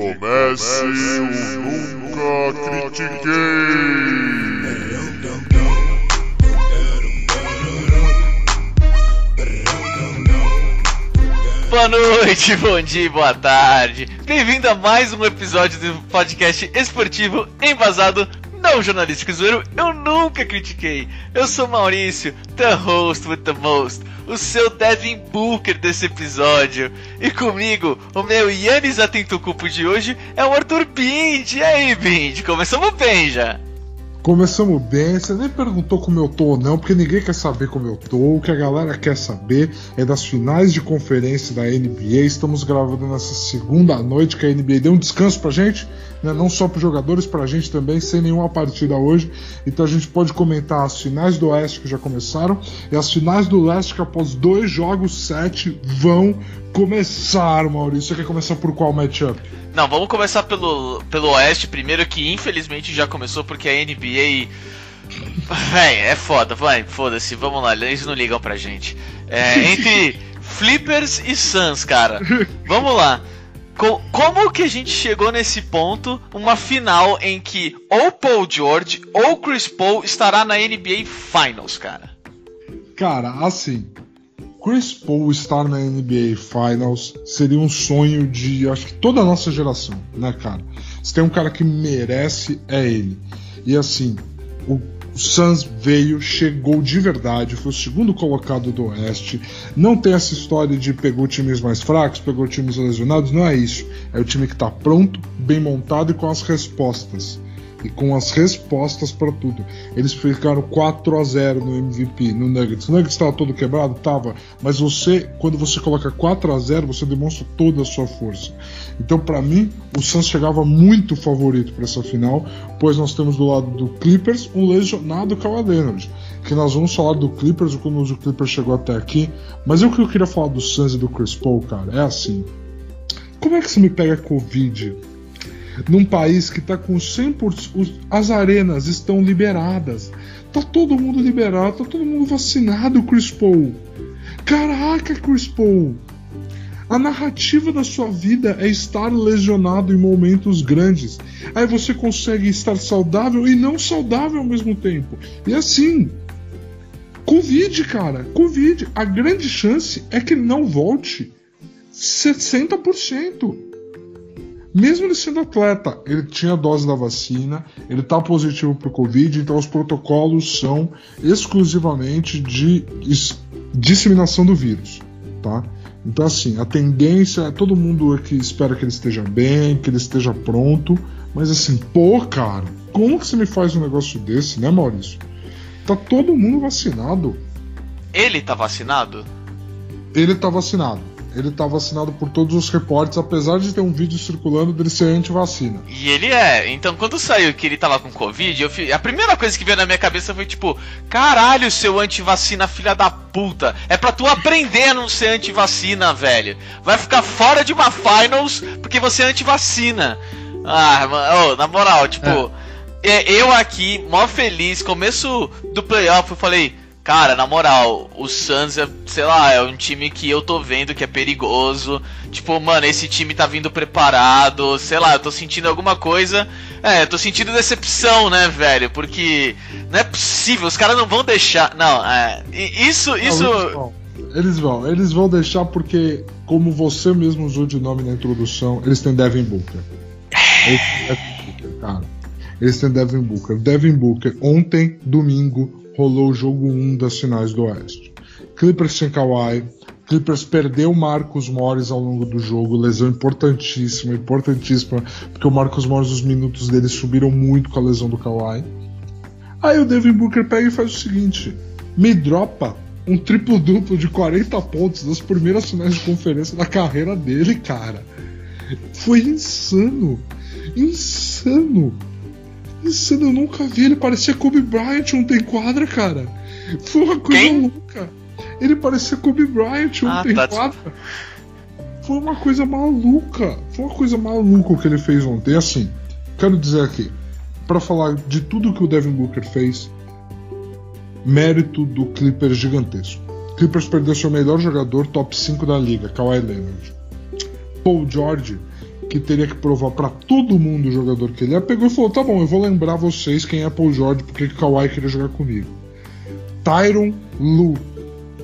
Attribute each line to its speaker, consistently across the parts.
Speaker 1: comece o Nunca Critiquei.
Speaker 2: Boa noite, bom dia, boa tarde. Bem-vindo a mais um episódio do podcast esportivo embasado não jornalístico zoeiro. Eu nunca critiquei. Eu sou Maurício, the host with the most, o seu Devin Booker desse episódio. E comigo, o meu Yannis Atentocumpo de hoje é o Arthur Bind. E aí, Bind? Começamos bem já.
Speaker 3: Começamos bem, você nem perguntou como eu tô ou não, porque ninguém quer saber como eu tô. O que a galera quer saber é das finais de conferência da NBA. Estamos gravando nessa segunda noite que a NBA deu um descanso pra gente, né? não só para jogadores, pra gente também, sem nenhuma partida hoje. Então a gente pode comentar as finais do Oeste que já começaram e as finais do Leste que após dois jogos, sete, vão começar, Maurício. Você quer começar por qual matchup?
Speaker 2: Não, vamos começar pelo, pelo Oeste primeiro, que infelizmente já começou porque a NBA. Véi, é foda, vai, foda-se, vamos lá, eles não ligam pra gente. É, entre Flippers e Suns, cara. Vamos lá. Co como que a gente chegou nesse ponto, uma final em que ou Paul George ou Chris Paul estará na NBA Finals, cara?
Speaker 3: Cara, assim, Chris Paul estar na NBA Finals seria um sonho de, acho que toda a nossa geração, né, cara? Se tem um cara que merece, é ele. E assim, o Suns veio, chegou de verdade, foi o segundo colocado do Oeste. Não tem essa história de pegou times mais fracos, pegou times lesionados, não é isso. É o time que está pronto, bem montado e com as respostas e com as respostas para tudo. Eles ficaram 4 a 0 no MVP, no Nuggets. O Nuggets estava todo quebrado? Tava. Mas você, quando você coloca 4 a 0 você demonstra toda a sua força. Então, para mim, o Suns chegava muito favorito para essa final, pois nós temos do lado do Clippers um lesionado Kawhi Leonard. Que nós vamos falar do Clippers, como o Clippers chegou até aqui. Mas o que eu queria falar do Suns e do Chris Paul, cara, é assim. Como é que você me pega Covid num país que está com 100%. As arenas estão liberadas. Tá todo mundo liberado, tá todo mundo vacinado, Chris Paul. Caraca, Chris Paul. A narrativa da sua vida é estar lesionado em momentos grandes. Aí você consegue estar saudável e não saudável ao mesmo tempo. E assim, Covid, cara, Covid. A grande chance é que não volte 60%. Mesmo ele sendo atleta, ele tinha dose da vacina, ele está positivo para o Covid, então os protocolos são exclusivamente de disseminação do vírus, tá? Então assim, a tendência é todo mundo aqui espera que ele esteja bem, que ele esteja pronto, mas assim, pô, cara, como que você me faz um negócio desse, né, Maurício? Tá todo mundo vacinado.
Speaker 2: Ele tá vacinado?
Speaker 3: Ele tá vacinado ele está vacinado por todos os reportes, apesar de ter um vídeo circulando dele ser anti-vacina.
Speaker 2: E ele é. Então, quando saiu que ele tava com Covid, eu, a primeira coisa que veio na minha cabeça foi tipo: caralho, seu anti-vacina, filha da puta. É pra tu aprender a não ser anti-vacina, velho. Vai ficar fora de uma finals porque você é anti-vacina. Ah, mano, oh, na moral, tipo. É. Eu aqui, mó feliz, começo do playoff, eu falei. Cara, na moral, o Suns é, sei lá, é um time que eu tô vendo que é perigoso. Tipo, mano, esse time tá vindo preparado, sei lá, eu tô sentindo alguma coisa. É, eu tô sentindo decepção, né, velho? Porque não é possível, os caras não vão deixar. Não, é. Isso, isso.
Speaker 3: Não, eles, vão. eles vão, eles vão deixar porque, como você mesmo usou de nome na introdução, eles têm Devin Booker. Eles têm Devin Booker, cara. Eles têm Devin Booker. Devin Booker, ontem, domingo, rolou o jogo 1 das finais do Oeste. Clippers sem Kawhi, Clippers perdeu Marcos Morris ao longo do jogo, lesão importantíssima, importantíssima, porque o Marcos Morris, os minutos dele subiram muito com a lesão do Kawhi. Aí o Devin Booker pega e faz o seguinte: me dropa um triplo-duplo de 40 pontos nas primeiras finais de conferência da carreira dele, cara. Foi insano. Insano. Isso eu nunca vi. Ele parecia Kobe Bryant ontem quadra, cara. Foi uma coisa Quem? louca. Ele parecia Kobe Bryant ontem ah, tá. quadra. Foi uma coisa maluca. Foi uma coisa maluca o que ele fez ontem. Assim, quero dizer aqui, para falar de tudo que o Devin Booker fez, mérito do Clippers gigantesco. Clippers perdeu seu melhor jogador, top 5 da liga, Kawhi Leonard. Paul George que teria que provar para todo mundo o jogador que ele é, pegou e falou: tá bom, eu vou lembrar vocês quem é Paul George, porque o Kawhi queria jogar comigo. Tyron Lu.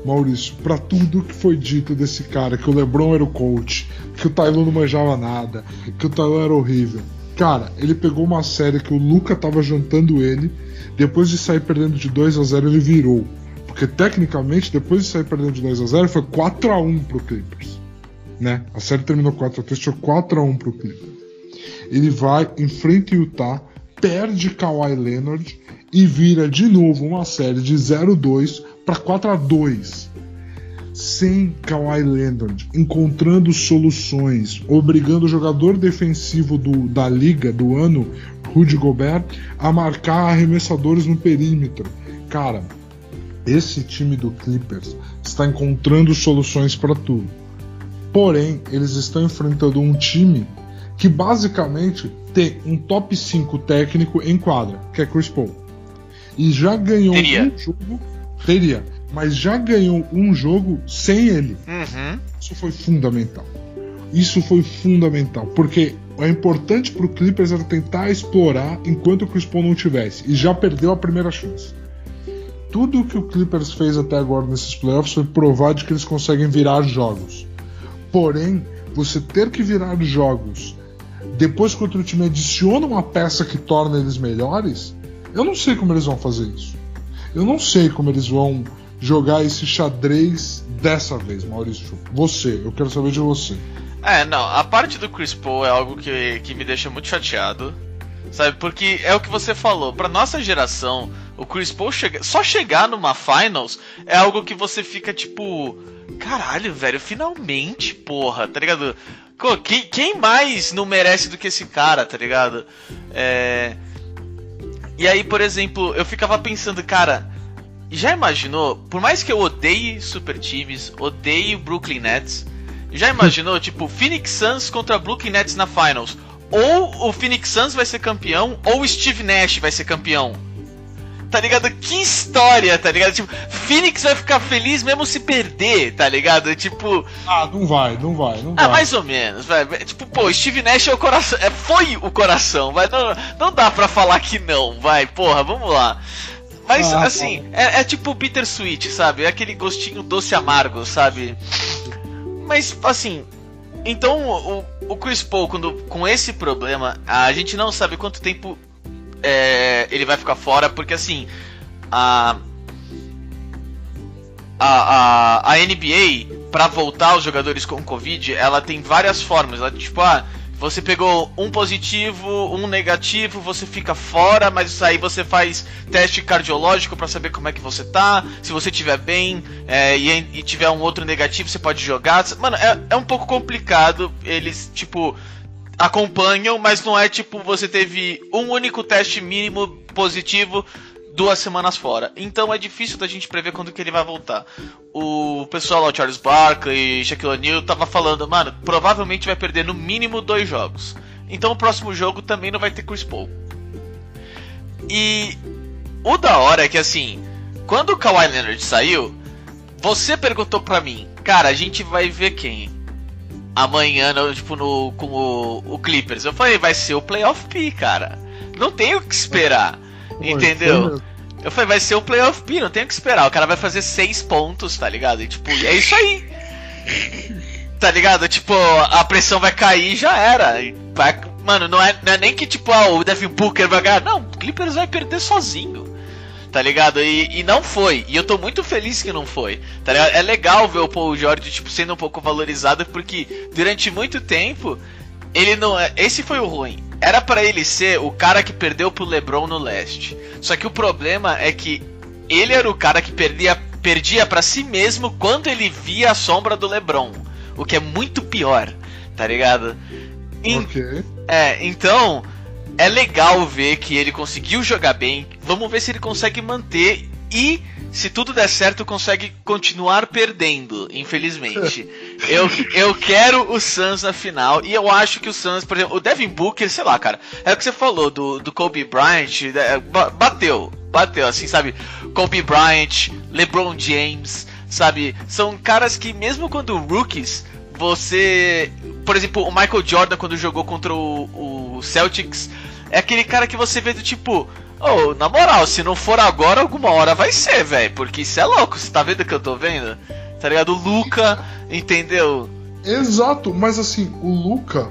Speaker 3: Maurício, para tudo que foi dito desse cara, que o LeBron era o coach, que o Tylon não manjava nada, que o Tylon era horrível. Cara, ele pegou uma série que o Luca tava jantando ele, depois de sair perdendo de 2 a 0 ele virou. Porque tecnicamente, depois de sair perdendo de 2 a 0 foi 4 a 1 pro Clippers. Né? A série terminou 4 a 3 foi 4 a 1 pro Clippers. Ele vai, enfrenta Utah, perde Kawhi Leonard e vira de novo uma série de 0-2 para 4 a 2 sem Kawhi Leonard encontrando soluções, obrigando o jogador defensivo do, da liga do ano, Rudy Gobert, a marcar arremessadores no perímetro. Cara, esse time do Clippers está encontrando soluções para tudo. Porém, eles estão enfrentando um time que basicamente tem um top 5 técnico em quadra, que é Chris Paul. E já ganhou
Speaker 2: Teria.
Speaker 3: um jogo. Teria. Mas já ganhou um jogo sem ele.
Speaker 2: Uhum.
Speaker 3: Isso foi fundamental. Isso foi fundamental. Porque é importante pro Clippers era tentar explorar enquanto o Chris Paul não tivesse. E já perdeu a primeira chance. Tudo que o Clippers fez até agora nesses playoffs foi provar de que eles conseguem virar jogos. Porém, você ter que virar jogos depois que outro time adiciona uma peça que torna eles melhores, eu não sei como eles vão fazer isso. Eu não sei como eles vão jogar esse xadrez dessa vez, Maurício. Você, eu quero saber de você.
Speaker 2: É, não, a parte do Chris Paul é algo que, que me deixa muito chateado. Sabe, porque é o que você falou, pra nossa geração, o Chris Paul chega, só chegar numa finals é algo que você fica tipo, caralho, velho, finalmente, porra, tá ligado? Quem, quem mais não merece do que esse cara, tá ligado? É... E aí, por exemplo, eu ficava pensando, cara, já imaginou, por mais que eu odeie super times, odeie Brooklyn Nets, já imaginou, tipo, Phoenix Suns contra Brooklyn Nets na Finals? Ou o Phoenix Suns vai ser campeão, ou Steve Nash vai ser campeão. Tá ligado? Que história, tá ligado? Tipo, Phoenix vai ficar feliz mesmo se perder, tá ligado? Tipo,
Speaker 3: Ah, não vai, não vai, não
Speaker 2: ah,
Speaker 3: vai.
Speaker 2: mais ou menos, vai. Tipo, pô, Steve Nash é o coração. É, foi o coração, vai. Não, não dá pra falar que não, vai, porra, vamos lá. Mas,
Speaker 3: Ah,
Speaker 2: assim, é, é tipo bittersweet, sabe? É aquele gostinho doce amargo, sabe? Mas, assim. Então, o, o Chris Paul, quando, com esse problema, a gente não sabe quanto tempo é, ele vai ficar fora, porque, assim. A, a, a, a NBA, pra voltar os jogadores com Covid, ela tem várias formas. Ela, tipo, ah, você pegou um positivo, um negativo, você fica fora, mas isso aí você faz teste cardiológico pra saber como é que você tá. Se você tiver bem é, e, e tiver um outro negativo, você pode jogar. Mano, é, é um pouco complicado. Eles, tipo, acompanham, mas não é tipo você teve um único teste mínimo positivo duas semanas fora. Então é difícil da gente prever quando que ele vai voltar. O pessoal lá, Charles Barkley, Shaquille O'Neal, tava falando, mano, provavelmente vai perder no mínimo dois jogos. Então o próximo jogo também não vai ter Chris Paul. E o da hora é que assim, quando o Kawhi Leonard saiu, você perguntou pra mim, cara, a gente vai ver quem? Amanhã, no, tipo, no, com o, o Clippers. Eu falei, vai ser o Playoff P, cara. Não tem o que esperar. Entendeu? Eu falei, vai ser o Playoff P, não tem o que esperar. O cara vai fazer seis pontos, tá ligado? E tipo, é isso aí. Tá ligado? Tipo, a pressão vai cair e já era. E vai- mano, não é, não é nem que tipo, ah, o Devin Booker vai ganhar. Não, o Clippers vai perder sozinho. Tá ligado? E, e não foi. E eu tô muito feliz que não foi. Tá ligado? É legal ver o Paul George, tipo, sendo um pouco valorizado, porque durante muito tempo, ele não é. Esse foi o ruim. Era pra ele ser o cara que perdeu pro LeBron no leste. Só que o problema é que ele era o cara que perdia, perdia para si mesmo quando ele via a sombra do LeBron. O que é muito pior, tá ligado? Em-
Speaker 3: Ok.
Speaker 2: é, então é legal ver que ele conseguiu jogar bem. Vamos ver se ele consegue manter e se tudo der certo consegue continuar perdendo, infelizmente. eu, eu quero o Suns na final e eu acho que o Suns, por exemplo, o Devin Booker, sei lá, cara, é o que você falou do, do Kobe Bryant, é, ba- bateu, bateu, assim, sabe? Kobe Bryant, LeBron James, sabe? São caras que mesmo quando rookies, você por exemplo, o Michael Jordan quando jogou contra o, o Celtics, é aquele cara que você vê do tipo, oh, na moral, se não for agora, alguma hora vai ser, velho, porque isso é louco, você tá vendo o que eu tô vendo? Tá ligado? O Luca, entendeu?
Speaker 3: Exato, mas assim, o Luca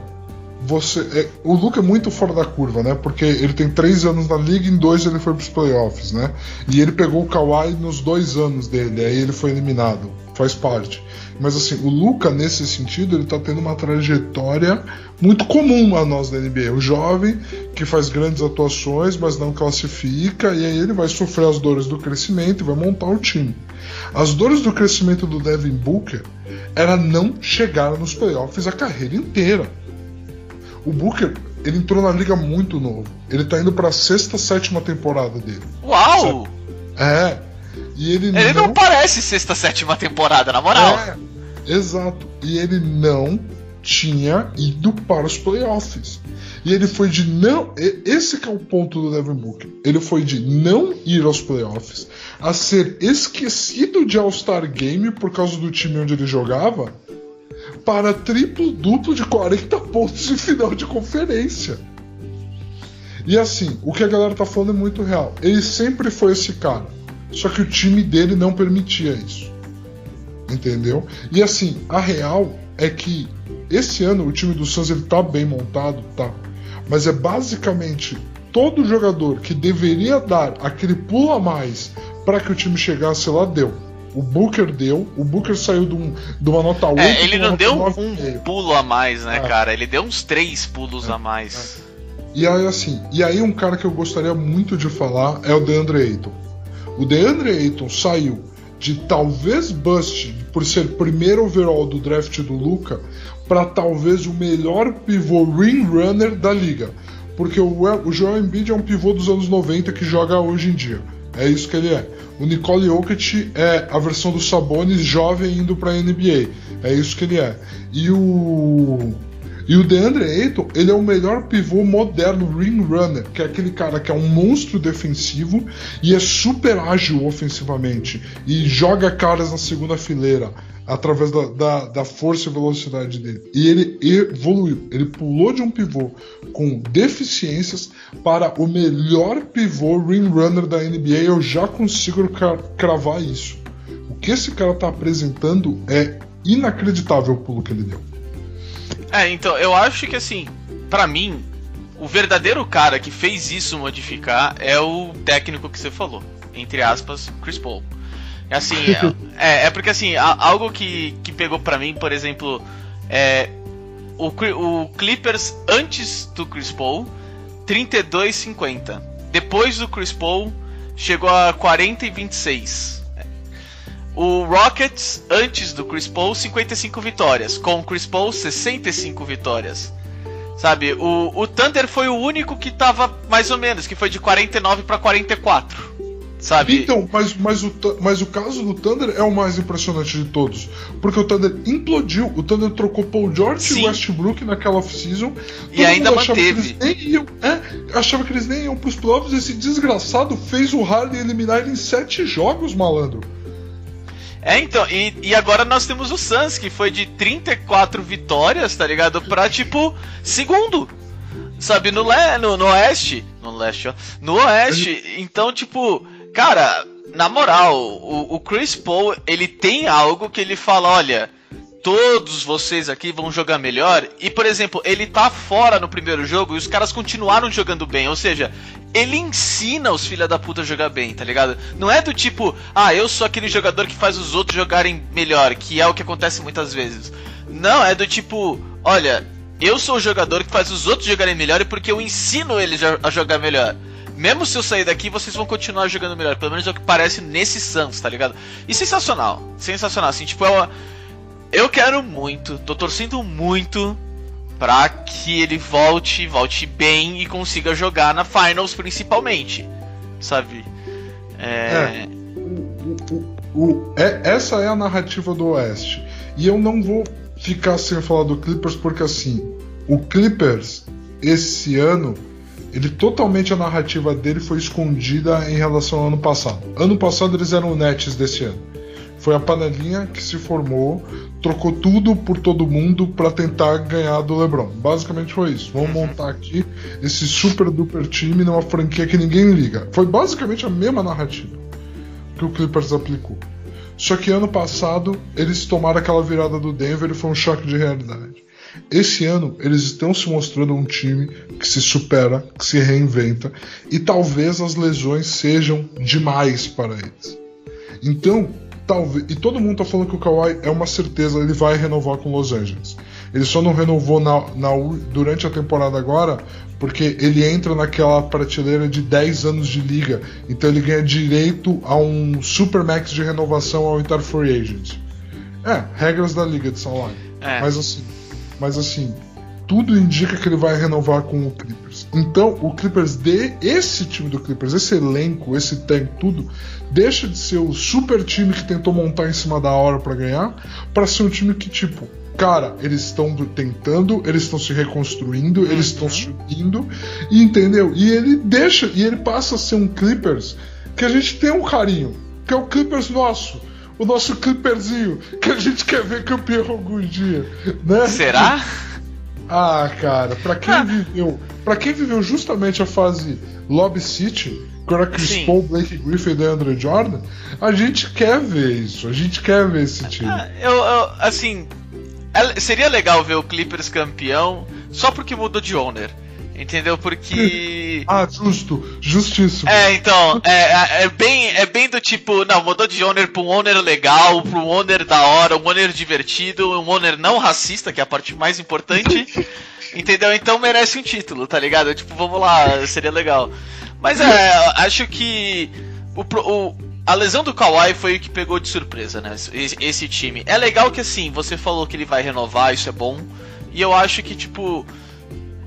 Speaker 3: você. É, o Luca é muito fora da curva, né? Porque ele tem três anos na liga, em dois ele foi pros playoffs, né? E ele pegou o Kawhi nos dois anos dele, aí ele foi eliminado. Faz parte. Mas assim, o Luca, nesse sentido, ele tá tendo uma trajetória muito comum a nós da NBA. O jovem que faz grandes atuações, mas não classifica, e aí ele vai sofrer as dores do crescimento e vai montar o time. As dores do crescimento do Devin Booker era não chegar nos playoffs a carreira inteira. O Booker, ele entrou na liga muito novo. Ele tá indo pra sexta, sétima temporada dele.
Speaker 2: Uau!
Speaker 3: É. E ele,
Speaker 2: ele não... não parece sexta, sétima temporada, na moral. É,
Speaker 3: exato. E ele não tinha ido para os playoffs. E ele foi de não. Esse é o ponto do Devin Booker. Ele foi de não ir aos playoffs, a ser esquecido de All-Star Game por causa do time onde ele jogava para triplo-duplo de 40 pontos em final de conferência. E assim, o que a galera tá falando é muito real. Ele sempre foi esse cara. Só que o time dele não permitia isso. Entendeu? E assim, a real é que esse ano o time do Suns ele tá bem montado, tá? Mas é basicamente todo jogador que deveria dar aquele pulo a mais para que o time chegasse lá deu. O Booker deu, o Booker saiu de, um, de uma nota 8.
Speaker 2: É, ele não deu um pulo a mais, né, é. cara? Ele deu uns três pulos é. a mais.
Speaker 3: É. E aí, assim, e aí um cara que eu gostaria muito de falar é o DeAndre Ayton. O DeAndre Ayton saiu de talvez bust por ser primeiro overall do draft do Luca para talvez o melhor pivô ring runner da liga. Porque o, Joel Embiid é um pivô dos anos 90 que joga hoje em dia. É isso que ele é. O Nicole Jokic é a versão do Sabonis jovem indo para a NBA. É isso que ele é. E o e o DeAndre Ayton, ele é o melhor pivô moderno ring runner, que é aquele cara que é um monstro defensivo e é super ágil ofensivamente e joga caras na segunda fileira através da, da, da, força e velocidade dele. E ele evoluiu. Ele pulou de um pivô com deficiências para o melhor pivô ring runner da NBA. Eu já consigo cravar isso. O que esse cara está apresentando é inacreditável o pulo que ele deu.
Speaker 2: É, então, eu acho que assim, para mim, o verdadeiro cara que fez isso modificar é o técnico que você falou. Entre aspas, Chris Paul. É assim, é, é porque assim, algo que, que pegou para mim, por exemplo, é o, o Clippers antes do Chris Paul, 32,50. Depois do Chris Paul, chegou a 40 e 26. O Rockets, antes do Chris Paul, 55 vitórias. Com o Chris Paul, 65 vitórias. Sabe, o, o Thunder foi o único que tava mais ou menos, que foi de 49 para 44 sabe?
Speaker 3: Então, mas, mas, o, mas o caso do Thunder é o mais impressionante de todos. Porque o Thunder implodiu. O Thunder trocou Paul George Sim. e Westbrook naquela off-season.
Speaker 2: E ainda manteve.
Speaker 3: Iam, é, achava que eles nem iam pros playoffs. Esse desgraçado fez o Harden eliminar ele em sete jogos, malandro.
Speaker 2: É, então, e, e agora nós temos o Suns, que foi de 34 vitórias, tá ligado? Pra, tipo, segundo. Sabe, no, le, no, no oeste. No leste, ó. No oeste. Então, tipo, Cara, na moral, o, o Chris Paul, ele tem algo que ele fala, olha, todos vocês aqui vão jogar melhor. E, por exemplo, ele tá fora no primeiro jogo e os caras continuaram jogando bem. Ou seja, ele ensina os filha da puta a jogar bem, tá ligado? Não é do tipo, ah, eu sou aquele jogador que faz os outros jogarem melhor, que é o que acontece muitas vezes. Não, é do tipo, olha, eu sou o jogador que faz os outros jogarem melhor porque eu ensino eles a jogar melhor mesmo se eu sair daqui, vocês vão continuar jogando melhor. Pelo menos é o que parece nesse Suns, tá ligado? E sensacional. Sensacional. Assim, tipo, eu, eu quero muito, tô torcendo muito pra que ele volte, volte bem e consiga jogar na Finals principalmente. Sabe?
Speaker 3: É. é o, o, o, é essa é a narrativa do Oeste. E eu não vou ficar sem falar do Clippers porque assim, o Clippers esse ano ele totalmente a narrativa dele foi escondida em relação ao ano passado. Ano passado eles eram o Nets desse ano. Foi a panelinha que se formou, trocou tudo por todo mundo para tentar ganhar do LeBron. Basicamente foi isso. Vamos montar aqui esse super duper time numa franquia que ninguém liga. Foi basicamente a mesma narrativa que o Clippers aplicou. Só que ano passado eles tomaram aquela virada do Denver e foi um choque de realidade. Esse ano eles estão se mostrando um time que se supera, que se reinventa e talvez as lesões sejam demais para eles. Então, talvez. E todo mundo tá falando que o Kawhi é uma certeza, ele vai renovar com Los Angeles. Ele só não renovou na, na, durante a temporada agora porque ele entra naquela prateleira de 10 anos de liga. Então ele ganha direito a um Supermax de renovação ao entrar free agent. É, regras da liga de salário. É. Mas assim, mas assim, tudo indica que ele vai renovar com o Clippers. Então, o Clippers de esse time do Clippers, esse elenco, esse tank, tudo, deixa de ser o super time que tentou montar em cima da hora para ganhar, para ser um time que tipo, cara, eles estão tentando, eles estão se reconstruindo, uhum. eles estão subindo, e entendeu? E ele deixa, e ele passa a ser um Clippers que a gente tem um carinho, que é o Clippers nosso o nosso Clipperzinho, que a gente quer ver campeão algum dia, né?
Speaker 2: Será?
Speaker 3: Ah, cara, para quem ah. viveu, para quem viveu justamente a fase Lobby City, quando era Chris Sim. Paul, Blake Griffin e DeAndre Jordan, a gente quer ver isso, a gente quer ver esse time. Ah,
Speaker 2: eu, eu, assim, é, seria legal ver o Clippers campeão só porque mudou de owner. Entendeu? Porque.
Speaker 3: Ah, justo, justíssimo.
Speaker 2: É, então, é, é, é, bem, é bem do tipo, não, mudou de owner pra um owner legal, pra um owner da hora, um owner divertido, um owner não racista, que é a parte mais importante. entendeu? Então merece um título, tá ligado? Tipo, vamos lá, seria legal. Mas é, acho que o, o, a lesão do Kawhi foi o que pegou de surpresa, né? Esse, esse time. É legal que assim, você falou que ele vai renovar, isso é bom. E eu acho que, tipo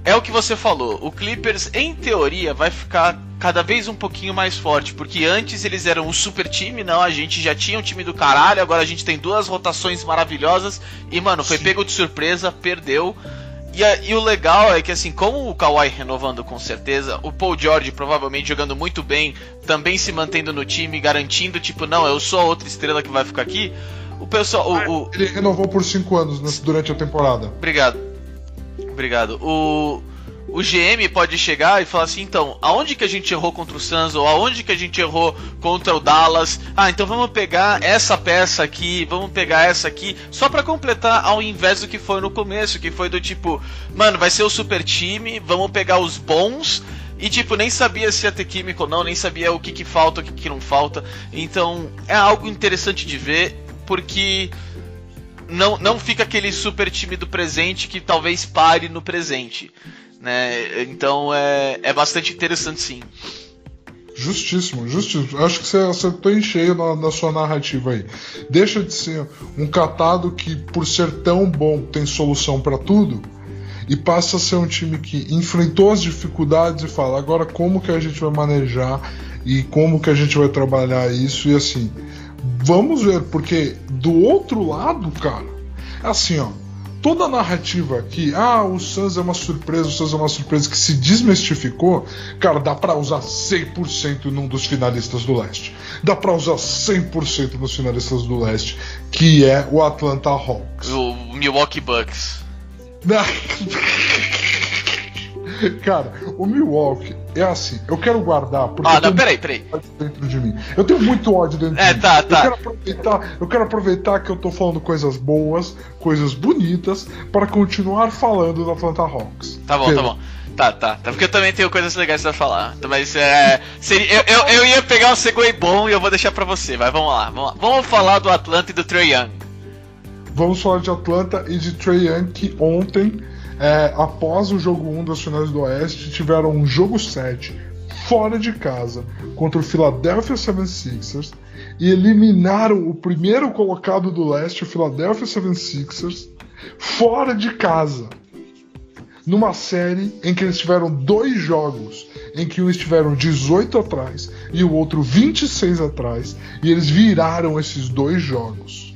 Speaker 2: é o que você falou. O Clippers, em teoria, vai ficar cada vez um pouquinho mais forte, porque antes eles eram um super time, não, a gente já tinha um time do caralho, agora a gente tem duas rotações maravilhosas e, mano, foi Sim. pego de surpresa, perdeu. E, a, e, o legal é que, assim, como o Kawhi renovando com certeza, o Paul George provavelmente jogando muito bem, também se mantendo no time, garantindo, tipo, não, eu sou a outra estrela que vai ficar aqui. O pessoal. O, o...
Speaker 3: Ele renovou por cinco anos durante a temporada.
Speaker 2: Obrigado obrigado. O, o GM pode chegar e falar assim, então, aonde que a gente errou contra o Suns ou aonde que a gente errou contra o Dallas? Ah, então vamos pegar essa peça aqui, vamos pegar essa aqui, só para completar ao invés do que foi no começo, que foi do tipo, mano, vai ser o super time, vamos pegar os bons e tipo, nem sabia se ia ter químico ou não, nem sabia o que que falta, o que que não falta. Então, é algo interessante de ver, porque não, não fica aquele super time do presente que talvez pare no presente. Né? Então é, é bastante interessante sim.
Speaker 3: Justíssimo, justíssimo. Acho que você acertou em cheio na, na, sua narrativa aí. Deixa de ser um catado que, por ser tão bom, tem solução para tudo, e passa a ser um time que enfrentou as dificuldades e fala agora como que a gente vai manejar e como que a gente vai trabalhar isso e assim Vamos ver, porque do outro lado, cara, é assim, ó. Toda a narrativa aqui, ah, o Suns é uma surpresa, o Suns é uma surpresa que se desmistificou, cara, dá para usar 100% num dos finalistas do leste. Dá para usar 100% nos finalistas do leste, que é o Atlanta Hawks.
Speaker 2: O Milwaukee Bucks.
Speaker 3: Cara, o Milwaukee é assim, eu quero guardar.
Speaker 2: Porque ah, não, peraí, peraí.
Speaker 3: Dentro de mim. Eu tenho muito ódio dentro
Speaker 2: é,
Speaker 3: de
Speaker 2: tá,
Speaker 3: mim.
Speaker 2: Tá.
Speaker 3: Eu quero, aproveitar, eu quero aproveitar que eu tô falando coisas boas, coisas bonitas, para continuar falando da Atlanta Hawks.
Speaker 2: Tá bom, tá bom. Tá, tá, tá. Porque eu também tenho coisas legais pra falar. Mas é. Seria, eu, eu, eu, ia pegar um segue bom e eu vou deixar pra você. Vai, vamos lá, vamos lá. Vamos falar do Atlanta e do Trey Young.
Speaker 3: Vamos falar de Atlanta e de Trey Young que ontem é, após o jogo 1 das finais do Oeste, tiveram um jogo 7 fora de casa contra o Philadelphia 76ers e eliminaram o primeiro colocado do leste, o Philadelphia 76ers, fora de casa. Numa série em que eles tiveram dois jogos, em que um estiveram 18 atrás e o outro 26 atrás, e eles viraram esses dois jogos.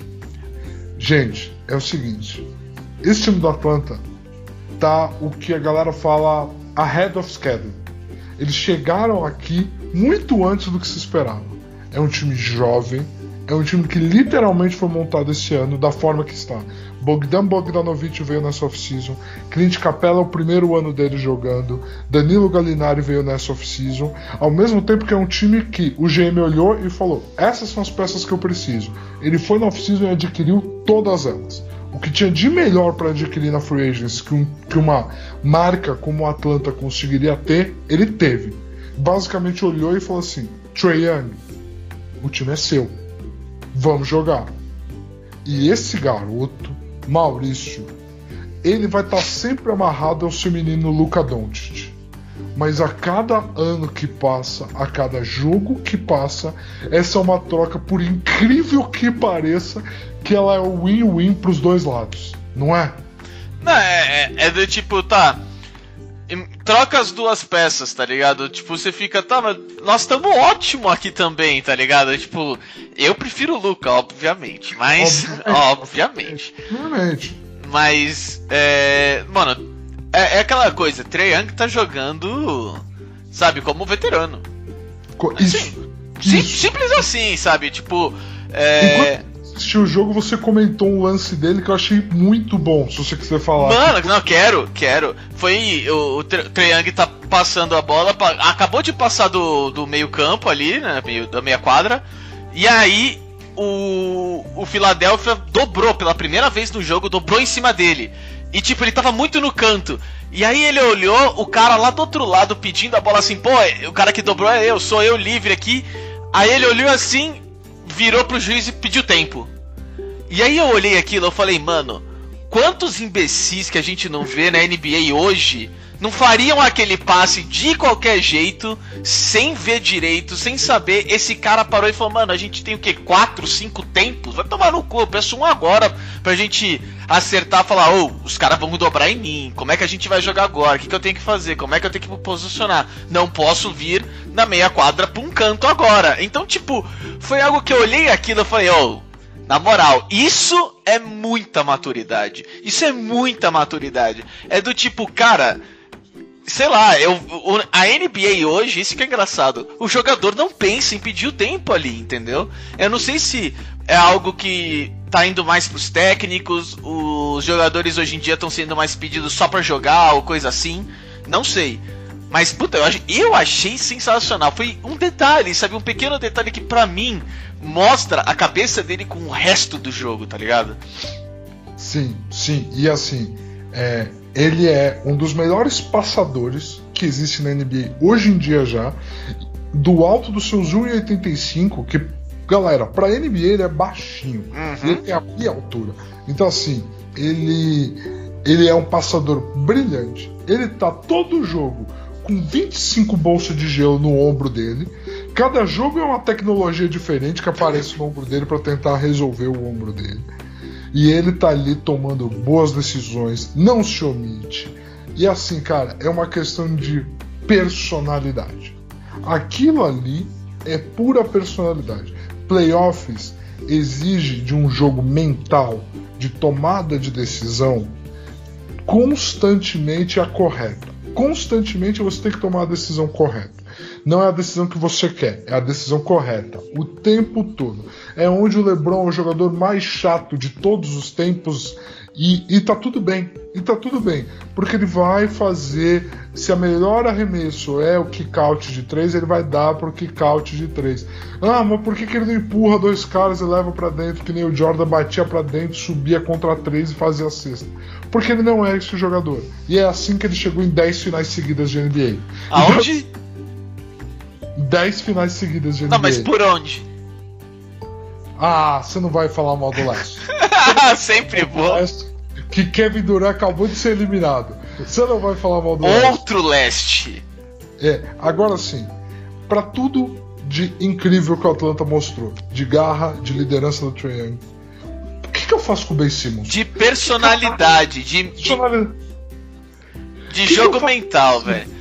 Speaker 3: Gente, é o seguinte: esse time do Atlanta tá o que a galera fala ahead of schedule. Eles chegaram aqui muito antes do que se esperava. É um time jovem, É um time que literalmente foi montado esse ano da forma que está. Bogdan Bogdanovic veio nessa off-season. Clint Capella é o primeiro ano dele jogando. Danilo Gallinari veio nessa off-season. Ao mesmo tempo que é um time que o GM olhou e falou: essas são as peças que eu preciso. Ele foi na off-season e adquiriu todas elas. O que tinha de melhor para adquirir na Free Agents que, um, que uma marca como o Atlanta conseguiria ter, ele teve. Basicamente olhou e falou assim: Trey Young, o time é seu. Vamos jogar. E esse garoto Maurício, ele vai estar tá sempre amarrado ao seu menino Luca Doncic. Mas a cada ano que passa, a cada jogo que passa, essa é uma troca, por incrível que pareça, que ela é win-win para os dois lados, não é?
Speaker 2: Não, é, é, é do tipo, tá troca as duas peças, tá ligado? Tipo, você fica, tá, mas nós estamos ótimo aqui também, tá ligado? Tipo, eu prefiro o Luca, obviamente, mas. obviamente.
Speaker 3: Obviamente.
Speaker 2: Mas, é. Mano, é, é aquela coisa, Trey Young tá jogando, sabe, como veterano.
Speaker 3: Isso,
Speaker 2: assim, isso. Simples assim, sabe? Tipo, é.
Speaker 3: Enquanto assistiu o jogo, você comentou um lance dele que eu achei muito bom, se você quiser falar.
Speaker 2: Mano, não, quero, quero. Foi o, o Triang tá passando a bola, acabou de passar do, do meio campo ali, né, meio, da meia quadra, e aí o, o Philadelphia dobrou pela primeira vez no jogo, dobrou em cima dele. E tipo, ele tava muito no canto. E aí ele olhou o cara lá do outro lado pedindo a bola assim, pô, o cara que dobrou é eu, sou eu livre aqui. Aí ele olhou assim, virou pro juiz e pediu tempo. E aí eu olhei aquilo, eu falei, mano, quantos imbecis que a gente não vê na NBA hoje não fariam aquele passe de qualquer jeito, sem ver direito, sem saber. Esse cara parou e falou: Mano, a gente tem o que? Quatro, cinco tempos? Vai tomar no cu, eu peço um agora pra gente acertar falar: Ô, oh, os caras vão dobrar em mim. Como é que a gente vai jogar agora? O que, que eu tenho que fazer? Como é que eu tenho que me posicionar? Não posso vir na meia quadra pra um canto agora. Então, tipo, foi algo que eu olhei aquilo e falei: Ô. Oh, na moral, isso é muita maturidade. Isso é muita maturidade. É do tipo, cara, sei lá, eu, a NBA hoje, isso que é engraçado, o jogador não pensa em pedir o tempo ali, entendeu? Eu não sei se é algo que tá indo mais pros técnicos, os jogadores hoje em dia estão sendo mais pedidos só para jogar ou coisa assim, não sei. Mas, puta, eu, eu achei sensacional. Foi um detalhe, sabe? Um pequeno detalhe que para mim mostra a cabeça dele com o resto do jogo, tá ligado?
Speaker 3: Sim, sim. E assim, é, ele é um dos melhores passadores que existe na NBA hoje em dia já. Do alto dos seus 1,85, que, galera, pra NBA ele é baixinho. Uhum. Ele tem a minha altura. Então, assim, ele, ele é um passador brilhante. Ele tá todo jogo com 25 bolsas de gelo no ombro dele. Cada jogo é uma tecnologia diferente que aparece no ombro dele para tentar resolver o ombro dele. E ele tá ali tomando boas decisões, não se omite. E assim, cara, é uma questão de personalidade. Aquilo ali é pura personalidade. Playoffs exige de um jogo mental, de tomada de decisão, constantemente a correta. Constantemente você tem que tomar a decisão correta. Não é a decisão que você quer, é a decisão correta. O tempo todo. É onde o LeBron é o jogador mais chato de todos os tempos. E, e tá tudo bem. E tá tudo bem. Porque ele vai fazer. Se a melhor arremesso é o kick out de 3, ele vai dar pro kick out de 3. Ah, mas por que, que ele não empurra dois caras e leva para dentro, que nem o Jordan batia para dentro, subia contra 3 e fazia a cesta? Porque ele não é esse jogador. E é assim que ele chegou em 10 finais seguidas de NBA.
Speaker 2: Aonde? Então,
Speaker 3: 10 finais seguidas de NBA.
Speaker 2: Não, mas por onde?
Speaker 3: Ah, você não vai falar mal do leste.
Speaker 2: Sempre bom.
Speaker 3: Que Kevin Durant acabou de ser eliminado. Você não vai falar mal do
Speaker 2: Outro leste. Outro leste.
Speaker 3: É, agora sim. Para tudo de incrível que o Atlanta mostrou, de garra, de liderança do Trae Young, o que, que eu faço com o Ben Simmons?
Speaker 2: De personalidade, de, de, de jogo mental, velho.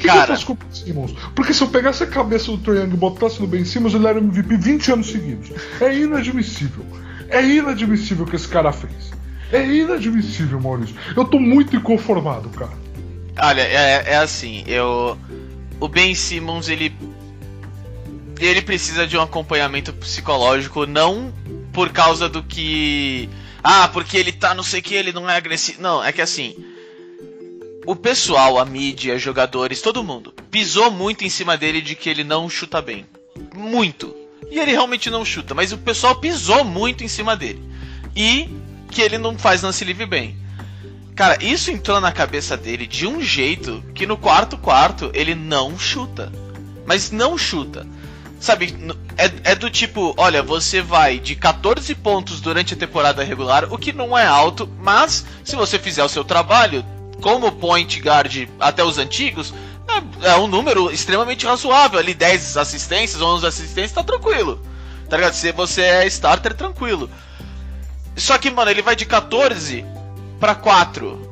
Speaker 3: Que Cara, que o Simmons? Porque se eu pegasse a cabeça do Trae Young e botasse no Ben Simmons, ele era MVP 20 anos seguidos. É inadmissível. É inadmissível o que esse cara fez. É inadmissível, Maurício. Eu tô muito inconformado, cara.
Speaker 2: Olha, é, é assim, eu. O Ben Simmons, ele. ele precisa de um acompanhamento psicológico, não por causa do que. Ah, porque ele tá não sei o que, ele não é agressivo. Não, é que assim. O pessoal, a mídia, jogadores, todo mundo pisou muito em cima dele de que ele não chuta bem. Muito. E ele realmente não chuta, mas o pessoal pisou muito em cima dele. E que ele não faz lance livre bem. Cara, isso entrou na cabeça dele de um jeito que no quarto quarto ele não chuta. Mas não chuta. Sabe, é, é, do tipo, olha, você vai de 14 pontos durante a temporada regular, o que não é alto, mas se você fizer o seu trabalho, como point guard até os antigos, é, é um número extremamente razoável. Ali 10 assistências, 11 assistências, tá tranquilo. Tá ligado? Se você é starter, tranquilo. Só que, mano, ele vai de 14 para 4.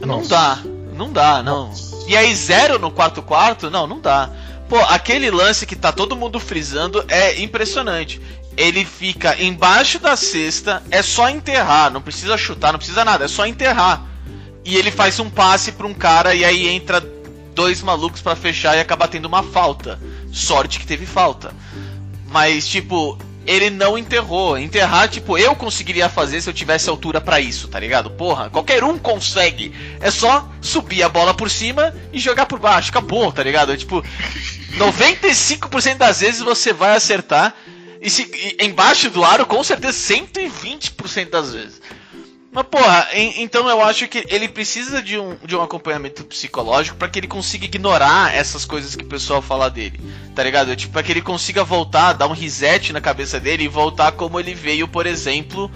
Speaker 2: Nossa. Não dá. Não dá, não. E aí, zero no quarto quarto? Não, não dá. Pô, aquele lance que tá todo mundo frisando é impressionante. Ele fica embaixo da cesta, é só enterrar, não precisa chutar, não precisa nada, é só enterrar. E ele faz um passe pra um cara e aí entra dois malucos para fechar e acaba tendo uma falta. Sorte que teve falta. Mas, tipo, ele não enterrou. Enterrar, tipo, eu conseguiria fazer se eu tivesse altura para isso, tá ligado? Porra, qualquer um consegue. É só subir a bola por cima e jogar por baixo. Acabou, tá ligado? É, tipo, 95% das vezes você vai acertar. E, se, e embaixo do aro, com certeza, 120% das vezes. Mas, porra, em, então eu acho que ele precisa de um, de um acompanhamento psicológico para que ele consiga ignorar essas coisas que o pessoal fala dele. Tá ligado? Tipo, pra que ele consiga voltar, dar um reset na cabeça dele e voltar como ele veio, por exemplo,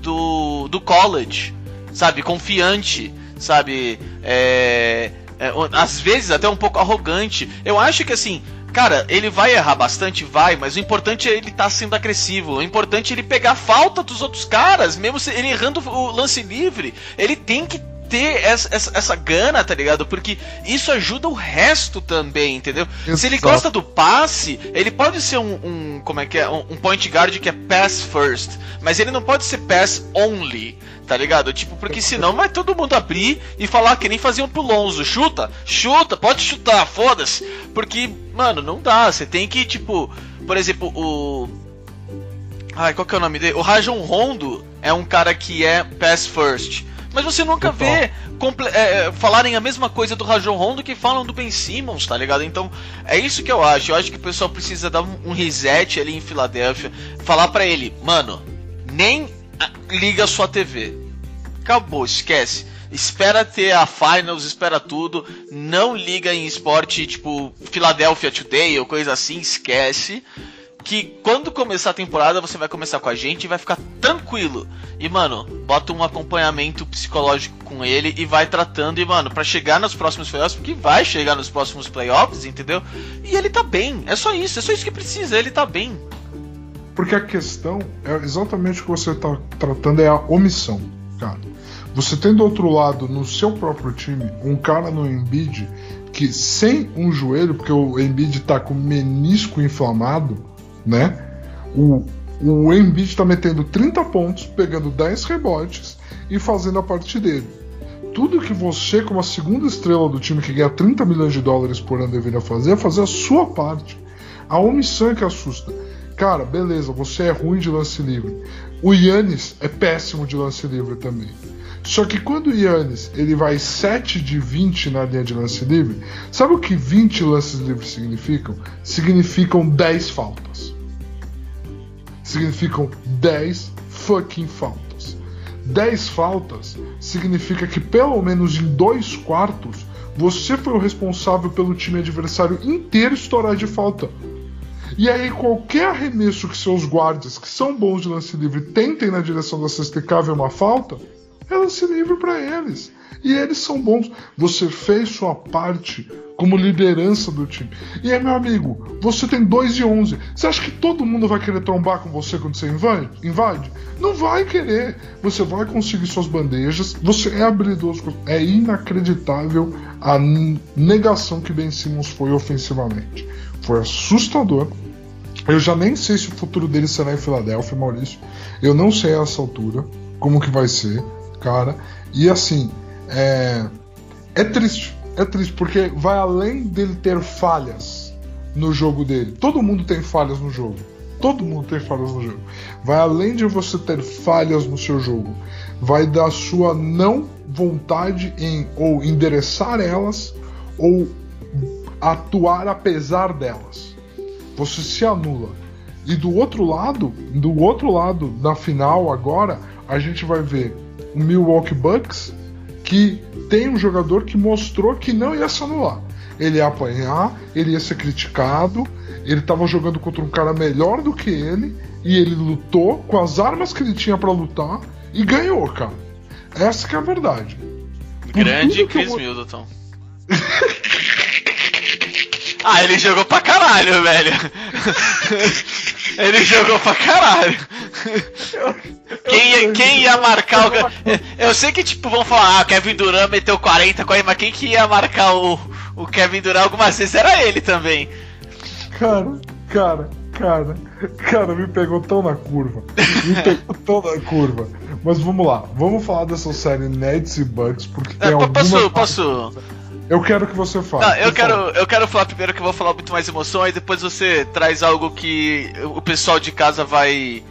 Speaker 2: do, do college. Sabe? Confiante. Sabe? É, é, às vezes até um pouco arrogante. Eu acho que assim, Cara, ele vai errar bastante, vai, mas o importante é ele estar tá sendo agressivo. O importante é ele pegar falta dos outros caras, mesmo ele errando o lance livre. Ele tem que ter essa, essa, essa, gana, tá ligado? Porque isso ajuda o resto também, entendeu? Exato. Se ele gosta do passe, ele pode ser um, um como é que é? Um, um, point guard que é pass first, mas ele não pode ser pass only. Tá ligado? Tipo, porque senão vai todo mundo abrir e falar que nem faziam pro Lonzo. Chuta, chuta, pode chutar, foda-se. Porque, mano, não dá. Você tem que, tipo, por exemplo, o. Ai, qual que é o nome dele? O Rajon Rondo é um cara que é pass first. Mas você nunca vê é, é, falarem a mesma coisa do Rajon Rondo que falam do Ben Simmons, tá ligado? Então, é isso que eu acho. Eu acho que o pessoal precisa dar um, um reset ali em Filadélfia. Falar para ele, mano, nem liga a sua TV. Acabou, esquece. Espera ter a finals, espera tudo. Não liga em esporte tipo Philadelphia Today ou coisa assim, esquece. Que quando começar a temporada você vai começar com a gente e vai ficar tranquilo. E mano, bota um acompanhamento psicológico com ele e vai tratando. E mano, para chegar nos próximos playoffs, porque vai chegar nos próximos playoffs, entendeu? E ele tá bem. É só isso, é só isso que precisa. Ele tá bem.
Speaker 3: Porque a questão é exatamente o que você está tratando, é a omissão, cara. Você tem do outro lado, no seu próprio time, um cara no Embiid que sem um joelho, porque o Embiid está com menisco inflamado, né? O, o Embiid está metendo 30 pontos, pegando 10 rebotes e fazendo a parte dele. Tudo que você, como a segunda estrela do time que ganha 30 milhões de dólares por ano, deveria fazer é fazer a sua parte. A omissão é que assusta. Cara, beleza, você é ruim de lance livre. O Yannis é péssimo de lance livre também. Só que quando o Yannis ele vai 7 de 20 na linha de lance livre, sabe o que 20 lances livres significam? Significam 10 faltas. Significam 10 fucking faltas. 10 faltas significa que pelo menos em dois quartos você foi o responsável pelo time adversário inteiro estourar de falta. E aí, qualquer arremesso que seus guardas, que são bons de lance livre, tentem na direção da cesta e cave uma falta, é lance livre para eles. E eles são bons. Você fez sua parte como liderança do time. E aí, meu amigo, você tem 2 e 11. Você acha que todo mundo vai querer trombar com você quando você invade? invade? Não vai querer. Você vai conseguir suas bandejas. Você é habilidoso. É inacreditável a negação que Ben Simmons foi ofensivamente. Foi assustador. Eu já nem sei se o futuro dele será em Filadélfia, Maurício. Eu não sei a essa altura como que vai ser, cara. E assim, é, é triste. É triste porque vai além dele ter falhas no jogo dele. Todo mundo tem falhas no jogo. Todo mundo tem falhas no jogo. Vai além de você ter falhas no seu jogo, vai da sua não vontade em ou endereçar elas ou atuar apesar delas. Você se anula. E do outro lado, do outro lado, na final agora, a gente vai ver o Milwaukee Bucks que tem um jogador que mostrou que não ia se anular. Ele ia apanhar, ele ia ser criticado, ele estava jogando contra um cara melhor do que ele e ele lutou com as armas que ele tinha para lutar e ganhou, cara. Essa que é a verdade.
Speaker 2: Grande Chris eu... Middleton. ah, ele jogou pra caralho, velho. ele jogou pra caralho. Quem ia, quem ia marcar o. Eu sei que, tipo, vão falar, ah, Kevin Durant meteu 40 com aí, mas quem que ia marcar o, o Kevin Durant algumas vezes era ele também.
Speaker 3: Cara, cara, cara, cara, me pegou tão na curva. Me pegou tão na curva. Mas vamos lá, vamos falar dessa série Nets e Bucks, porque tem é, alguma...
Speaker 2: Posso, posso...
Speaker 3: Eu quero que você fale.
Speaker 2: Não, eu quero, eu quero falar primeiro que eu vou falar muito mais emoção, aí depois você traz algo que o pessoal de casa vai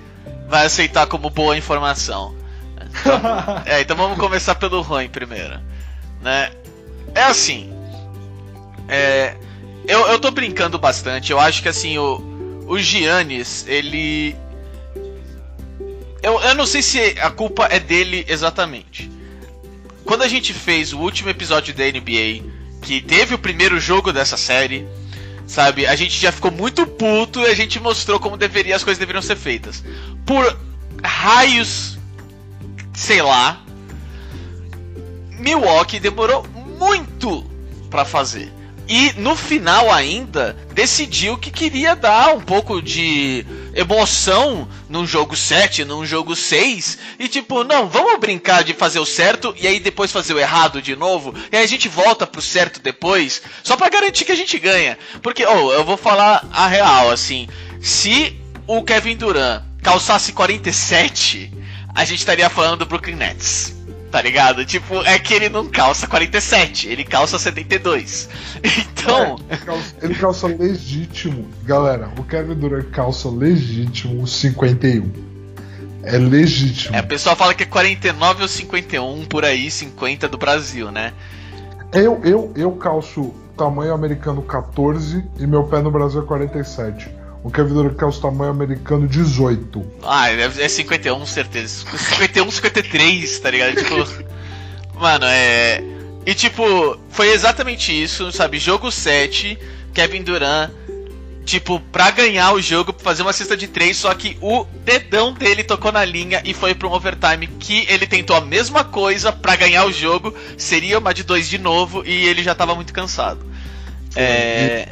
Speaker 2: vai aceitar como boa informação. Então, é, então vamos começar pelo ruim primeiro, né? É assim, é, eu, eu tô brincando bastante. Eu acho que assim, o, o Giannis, ele. Eu, eu não sei se a culpa é dele exatamente. Quando a gente fez o último episódio da NBA, que teve o primeiro jogo dessa série, sabe? A gente já ficou muito puto e a gente mostrou como deveria as coisas deveriam ser feitas. Por raios, sei lá, Milwaukee demorou muito para fazer. E no final ainda decidiu que queria dar um pouco de emoção num jogo 7, num jogo 6. E tipo, não, vamos brincar de fazer o certo e aí depois fazer o errado de novo. E aí a gente volta pro certo depois, só para garantir que a gente ganha. Porque, oh, eu vou falar a real, assim. Se o Kevin Durant calçasse 47, a gente estaria falando do Brooklyn Nets tá ligado? Tipo, é que ele não calça 47, ele calça 72. Então.
Speaker 3: É, ele, calça, legítimo. Galera, o Kevin Durant calça legítimo 51. É legítimo.
Speaker 2: É, o pessoal fala que é 49 ou 51 por aí, 50 do Brasil, né?
Speaker 3: Eu, eu, eu calço tamanho americano 14 e meu pé no Brasil é 47. O Kevin Durant calça tamanho americano 18.
Speaker 2: Ah, é 51, certeza. 51, 53, tá ligado? Tipo. mano, é. E tipo, foi exatamente isso, sabe? Jogo 7, Kevin Durant, tipo, pra ganhar o jogo, fazer uma cesta de 3, só que o dedão dele tocou na linha e foi pra um overtime que ele tentou a mesma coisa pra ganhar o jogo, seria uma de 2 de novo e ele já tava muito cansado. É.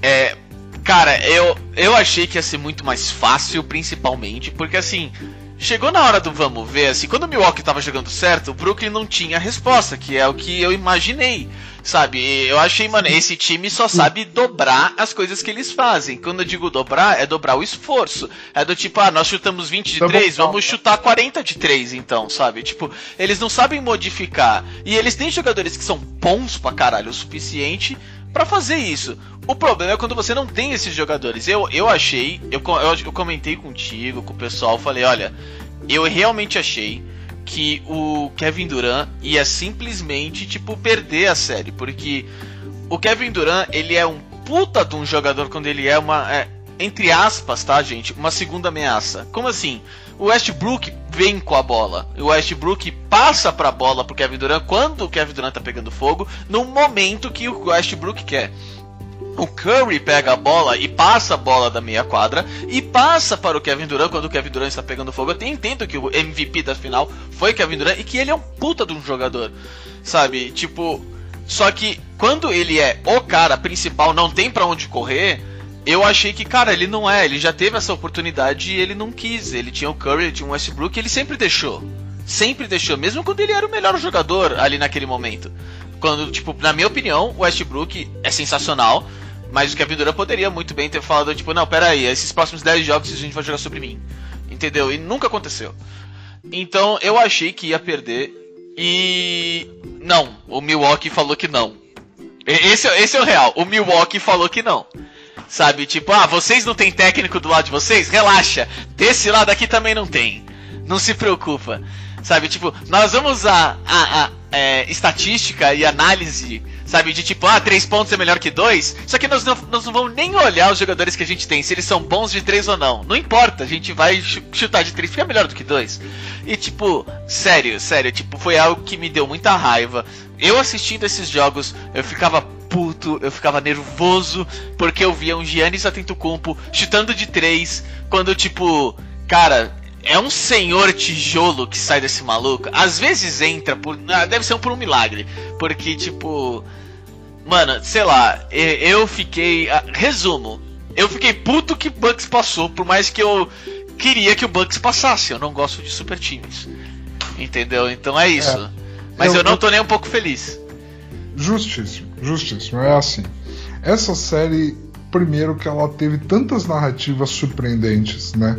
Speaker 2: É, Cara, eu, eu achei que ia ser muito mais fácil, principalmente, porque assim, chegou na hora do vamos ver, assim, quando o Milwaukee tava jogando certo, o Brooklyn não tinha resposta, que é o que eu imaginei, sabe? Eu achei, mano, esse time só sabe dobrar as coisas que eles fazem. Quando eu digo dobrar, é dobrar o esforço. É do tipo, ah, nós chutamos 20 de 3, tá vamos chutar 40 de 3, então, sabe? Tipo, eles não sabem modificar. E eles têm jogadores que são bons pra caralho o suficiente para fazer isso. O problema é quando você não tem esses jogadores. Eu, eu achei, eu, eu, eu comentei contigo, com o pessoal, falei, olha, eu realmente achei que o Kevin Durant ia simplesmente, tipo, perder a série. Porque o Kevin Durant, ele é um puta de um jogador quando ele é uma. É, entre aspas, tá, gente? Uma segunda ameaça. Como assim? O Westbrook vem com a bola. O Westbrook passa pra bola pro Kevin Durant quando o Kevin Durant tá pegando fogo, no momento que o Westbrook quer. O Curry pega a bola e passa a bola da meia quadra e passa para o Kevin Durant quando o Kevin Durant está pegando fogo. Eu até entendo que o MVP da final foi Kevin Durant e que ele é um puta de um jogador, sabe? Tipo, só que quando ele é o cara principal, não tem para onde correr eu achei que, cara, ele não é. Ele já teve essa oportunidade e ele não quis. Ele tinha o Curry, ele tinha o Westbrook, ele sempre deixou. Sempre deixou, mesmo quando ele era o melhor jogador ali naquele momento. Quando, tipo, na minha opinião, o Westbrook é sensacional, mas o Kevin Durant poderia muito bem ter falado, tipo, não, pera aí, esses próximos 10 jogos a gente vai jogar sobre mim. Entendeu? E nunca aconteceu. Então eu achei que ia perder e. Não, o Milwaukee falou que não. Esse, esse é o real. O Milwaukee falou que não. Sabe, tipo, ah, vocês não tem técnico do lado de vocês? Relaxa. Desse lado aqui também não tem. Não se preocupa. Sabe, tipo, nós vamos usar a, a é, estatística e análise, sabe, de tipo, ah, três pontos é melhor que dois. Só que nós não, nós não vamos nem olhar os jogadores que a gente tem, se eles são bons de três ou não. Não importa, a gente vai chutar de três, fica melhor do que dois. E tipo, sério, sério, tipo, foi algo que me deu muita raiva. Eu assistindo esses jogos, eu ficava puto, eu ficava nervoso, porque eu via um Giannis Atentocumpo chutando de três, quando tipo, cara, é um senhor tijolo que sai desse maluco. Às vezes entra por. Ah, deve ser um por um milagre. Porque, tipo. Mano, sei lá, eu fiquei. Ah, resumo. Eu fiquei puto que Bucks passou, por mais que eu queria que o Bucks passasse. Eu não gosto de super times. Entendeu? Então é isso. É, Mas eu, eu não tô nem um pouco feliz.
Speaker 3: Justíssimo, justíssimo. É assim. Essa série, primeiro que ela teve tantas narrativas surpreendentes, né?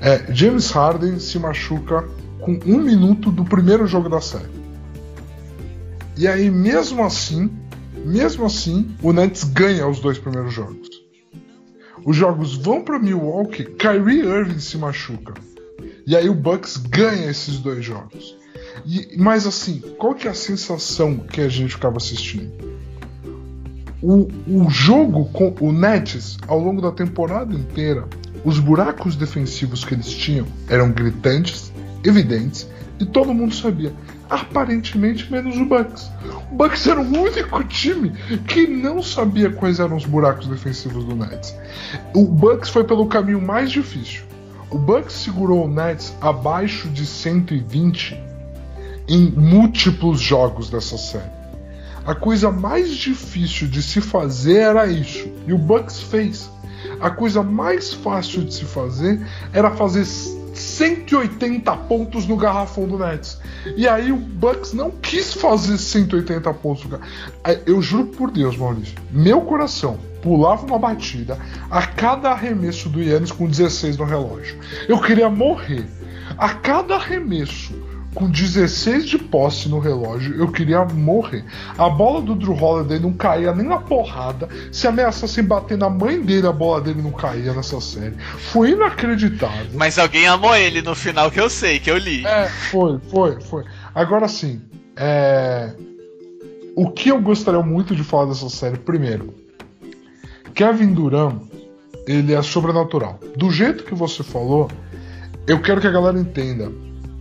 Speaker 3: É, James Harden se machuca com um minuto do primeiro jogo da série. E aí, mesmo assim, mesmo assim, o Nets ganha os dois primeiros jogos. Os jogos vão para Milwaukee, Kyrie Irving se machuca. E aí o Bucks ganha esses dois jogos. E, mas assim, qual que é a sensação que a gente ficava assistindo? O, o jogo com o Nets ao longo da temporada inteira os buracos defensivos que eles tinham eram gritantes, evidentes, e todo mundo sabia. Aparentemente, menos o Bucks. O Bucks era o único time que não sabia quais eram os buracos defensivos do Nets. O Bucks foi pelo caminho mais difícil. O Bucks segurou o Nets abaixo de 120 em múltiplos jogos dessa série. A coisa mais difícil de se fazer era isso, e o Bucks fez a coisa mais fácil de se fazer era fazer 180 pontos no garrafão do Nets. E aí o Bucks não quis fazer 180 pontos. Eu juro por Deus, Maurício, meu coração pulava uma batida a cada arremesso do Yannis com 16 no relógio. Eu queria morrer. A cada arremesso com 16 de posse no relógio, eu queria morrer. A bola do Drew Holiday não caía nem na porrada. Se ameaçassem bater na mãe dele, a bola dele não caía nessa série. Foi inacreditável.
Speaker 2: Mas alguém amou ele no final, que eu sei, que eu li.
Speaker 3: É, foi, foi, foi. Agora sim, é... o que eu gostaria muito de falar dessa série, primeiro, Kevin Durant, ele é sobrenatural. Do jeito que você falou, eu quero que a galera entenda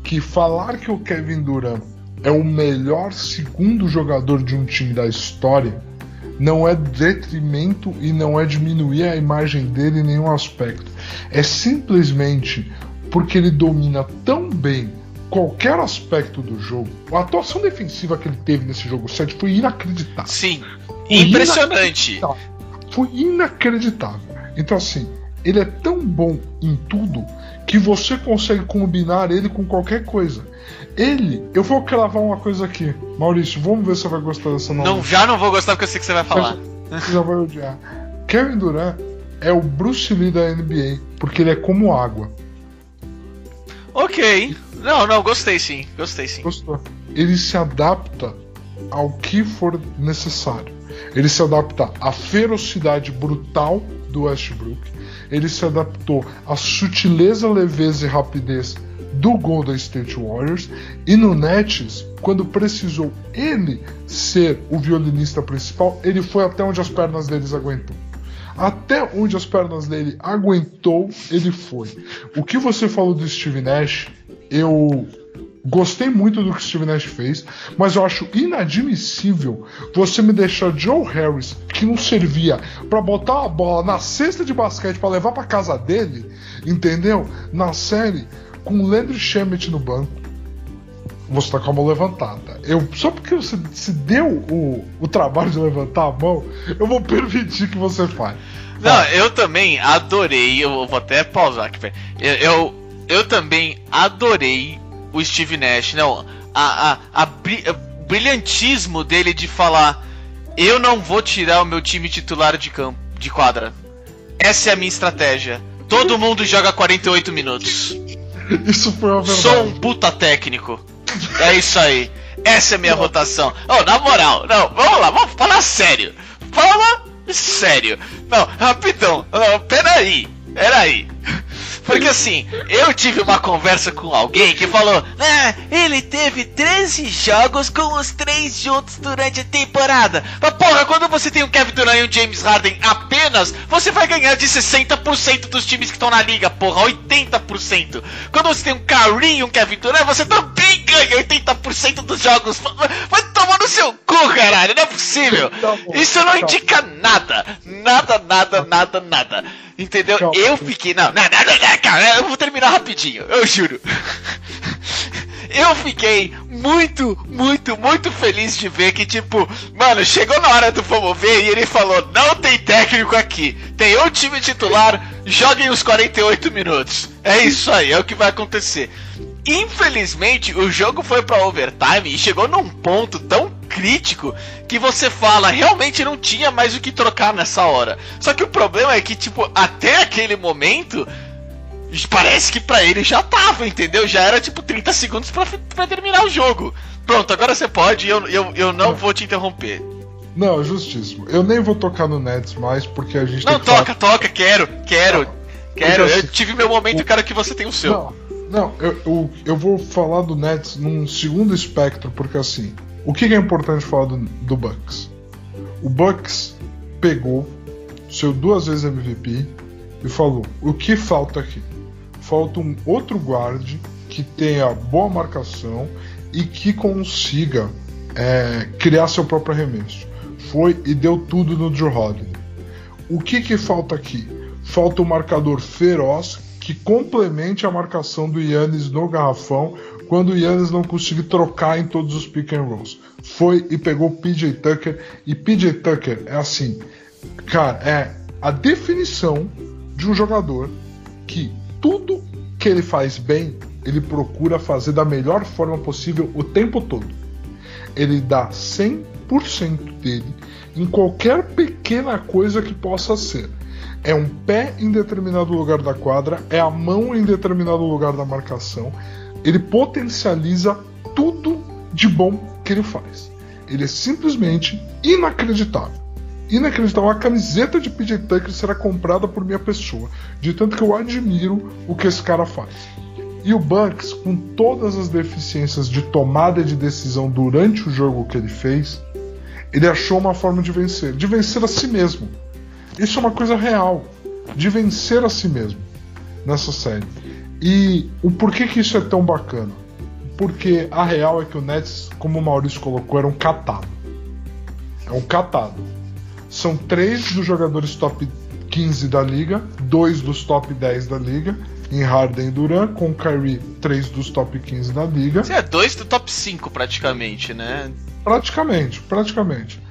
Speaker 3: que falar que o Kevin Durant é o melhor segundo jogador de um time da história não é detrimento e não é diminuir a imagem dele em nenhum aspecto. É simplesmente porque ele domina tão bem qualquer aspecto do jogo. A atuação defensiva que ele teve nesse jogo 7 foi inacreditável.
Speaker 2: Sim, foi impressionante.
Speaker 3: Inacreditável. Foi inacreditável. Então, assim, ele é tão bom em tudo que você consegue combinar ele com qualquer coisa. Ele, eu vou cravar uma coisa aqui. Maurício, vamos ver se você vai gostar dessa
Speaker 2: nova. Não, já não vou gostar porque eu sei que você vai falar.
Speaker 3: Você já vai odiar. Kevin Durant é o Bruce Lee da NBA, porque ele é como água.
Speaker 2: Ok. Não, não, gostei sim. Gostei sim.
Speaker 3: Gostou. Ele se adapta ao que for necessário. Ele se adapta à ferocidade brutal do Westbrook ele se adaptou à sutileza, leveza e rapidez do Golden State Warriors e no Nets, quando precisou ele ser o violinista principal, ele foi até onde as pernas deles aguentou. Até onde as pernas dele aguentou, ele foi. O que você falou do Steve Nash, eu Gostei muito do que o Steve Nash fez, mas eu acho inadmissível você me deixar Joe Harris, que não servia para botar a bola na cesta de basquete para levar para casa dele, entendeu? Na série, com o Landry Shamet no banco. Você tá com a mão levantada. Eu, só porque você se deu o, o trabalho de levantar a mão, eu vou permitir que você faça.
Speaker 2: Não, eu também adorei. Eu vou até pausar aqui. Eu, eu, eu também adorei o Steve Nash. Não, a, a, a, a brilhantismo dele de falar: eu não vou tirar o meu time titular de campo, de quadra. Essa é a minha estratégia. Todo mundo joga 48 minutos.
Speaker 3: Isso foi uma verdade.
Speaker 2: Sou um puta técnico. É isso aí. Essa é a minha votação. Oh, na moral, não, vamos lá, vamos falar sério. Fala sério. Não, rapidão. Não, peraí, peraí. Porque assim, eu tive uma conversa com alguém que falou: Ah, ele teve 13 jogos com os três juntos durante a temporada. Mas porra, quando você tem o Kevin Durant e o James Harden apenas, você vai ganhar de 60% dos times que estão na liga, porra, 80%. Quando você tem um Kyrie e um Kevin Durant, você também ganha 80% dos jogos. Vai tomar no seu cu, caralho, não é possível. Tá Isso não tá indica nada. Nada, nada, nada, nada. Entendeu? Calma. Eu fiquei. Não, não, não, não, cara, eu vou terminar rapidinho, eu juro. Eu fiquei muito, muito, muito feliz de ver que, tipo, mano, chegou na hora do vamos ver e ele falou: não tem técnico aqui, tem um time titular, joguem os 48 minutos. É isso aí, é o que vai acontecer. Infelizmente, o jogo foi para overtime e chegou num ponto tão crítico que você fala, realmente não tinha mais o que trocar nessa hora. Só que o problema é que, tipo, até aquele momento, parece que para ele já tava, entendeu? Já era tipo 30 segundos para terminar o jogo. Pronto, agora você pode, eu, eu, eu não vou te interromper.
Speaker 3: Não, justíssimo. Eu nem vou tocar no Nets mais porque a gente
Speaker 2: Não, toca, falar... toca, quero, quero. Não. Quero, eu tive meu momento e quero que você tenha o seu.
Speaker 3: Não, não, eu, eu, eu, vou falar do Nets num segundo espectro, porque assim, o que, é importante falar do, do Bucks? O Bucks pegou, seu duas vezes MVP, e falou: o que falta aqui? Falta um outro guard que tenha boa marcação e que consiga é, criar seu próprio arremesso. Foi e deu tudo no Drew Holiday. O que, que falta aqui? Falta um marcador feroz que complemente a marcação do Yannis no garrafão quando o Yannis não conseguiu trocar em todos os pick and rolls. Foi e pegou o PJ Tucker e PJ Tucker é assim, cara, é a definição de um jogador que tudo que ele faz bem, ele procura fazer da melhor forma possível o tempo todo. Ele dá 100% dele em qualquer pequena coisa que possa ser é um pé em determinado lugar da quadra, é a mão em determinado lugar da marcação. Ele potencializa tudo de bom que ele faz. Ele é simplesmente inacreditável. Inacreditável. A camiseta de PJ Tucker será comprada por minha pessoa, de tanto que eu admiro o que esse cara faz. E o Bucks, com todas as deficiências de tomada de decisão durante o jogo que ele fez, ele achou uma forma de vencer, de vencer a si mesmo. Isso é uma coisa real, de vencer a si mesmo nessa série. E o porquê que isso é tão bacana? Porque a real é que o Nets, como o Maurício colocou, era um catado. É um catado. São três dos jogadores top 15 da liga, dois dos top 10 da liga, em Harden e Duran, com o Kyrie, três dos top 15 da liga.
Speaker 2: Você é dois do top 5 praticamente, né?
Speaker 3: Praticamente, praticamente.